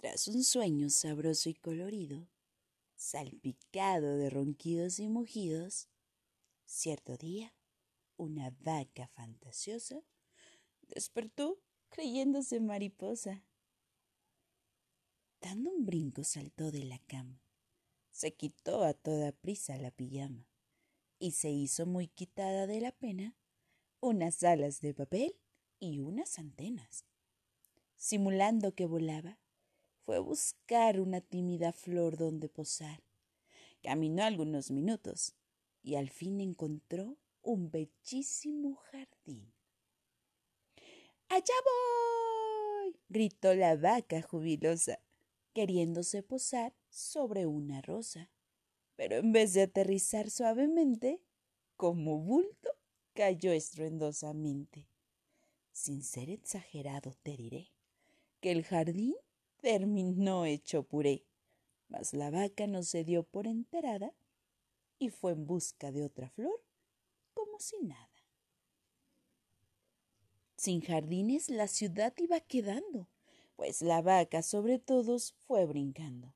Tras un sueño sabroso y colorido, salpicado de ronquidos y mugidos, cierto día, una vaca fantasiosa despertó creyéndose mariposa. Dando un brinco saltó de la cama, se quitó a toda prisa la pijama y se hizo muy quitada de la pena unas alas de papel y unas antenas. Simulando que volaba, fue buscar una tímida flor donde posar. Caminó algunos minutos y al fin encontró un bellísimo jardín. ¡Allá voy! gritó la vaca jubilosa, queriéndose posar sobre una rosa. Pero en vez de aterrizar suavemente, como bulto, cayó estruendosamente. Sin ser exagerado, te diré que el jardín terminó hecho puré. Mas la vaca no se dio por enterada y fue en busca de otra flor como si nada. Sin jardines la ciudad iba quedando, pues la vaca sobre todos fue brincando.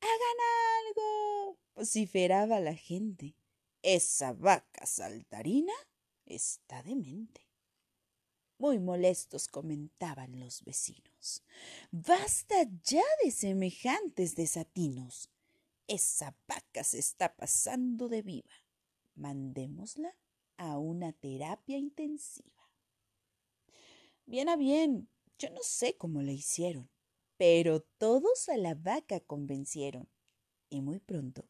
¡Hagan algo! vociferaba la gente. Esa vaca saltarina está demente. Muy molestos comentaban los vecinos. Basta ya de semejantes desatinos. Esa vaca se está pasando de viva. Mandémosla a una terapia intensiva. Bien a bien, yo no sé cómo le hicieron, pero todos a la vaca convencieron. Y muy pronto,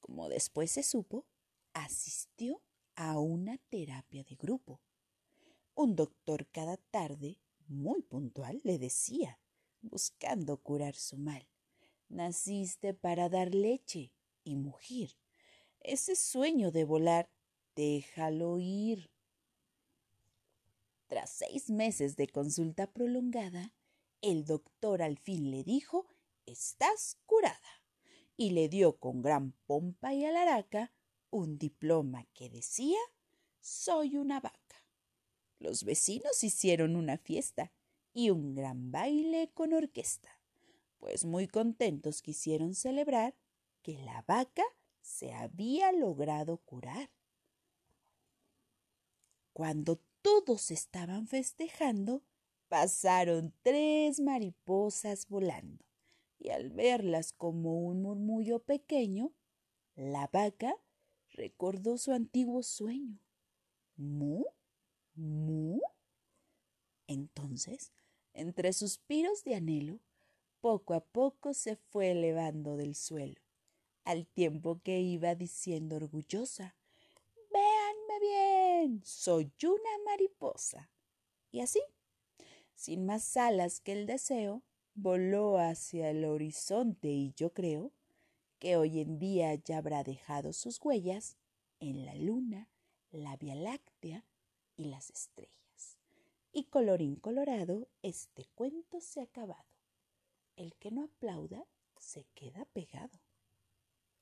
como después se supo, asistió a una terapia de grupo. Un doctor cada tarde, muy puntual, le decía, buscando curar su mal, naciste para dar leche y mugir. Ese sueño de volar, déjalo ir. Tras seis meses de consulta prolongada, el doctor al fin le dijo, estás curada, y le dio con gran pompa y alaraca un diploma que decía, soy una vaca. Los vecinos hicieron una fiesta y un gran baile con orquesta, pues muy contentos quisieron celebrar que la vaca se había logrado curar. Cuando todos estaban festejando, pasaron tres mariposas volando, y al verlas como un murmullo pequeño, la vaca recordó su antiguo sueño. Entonces, entre suspiros de anhelo, poco a poco se fue elevando del suelo, al tiempo que iba diciendo orgullosa, Véanme bien, soy una mariposa. Y así, sin más alas que el deseo, voló hacia el horizonte y yo creo que hoy en día ya habrá dejado sus huellas en la luna, la Vía Láctea y las estrellas. Y colorín colorado, este cuento se ha acabado. El que no aplauda se queda pegado.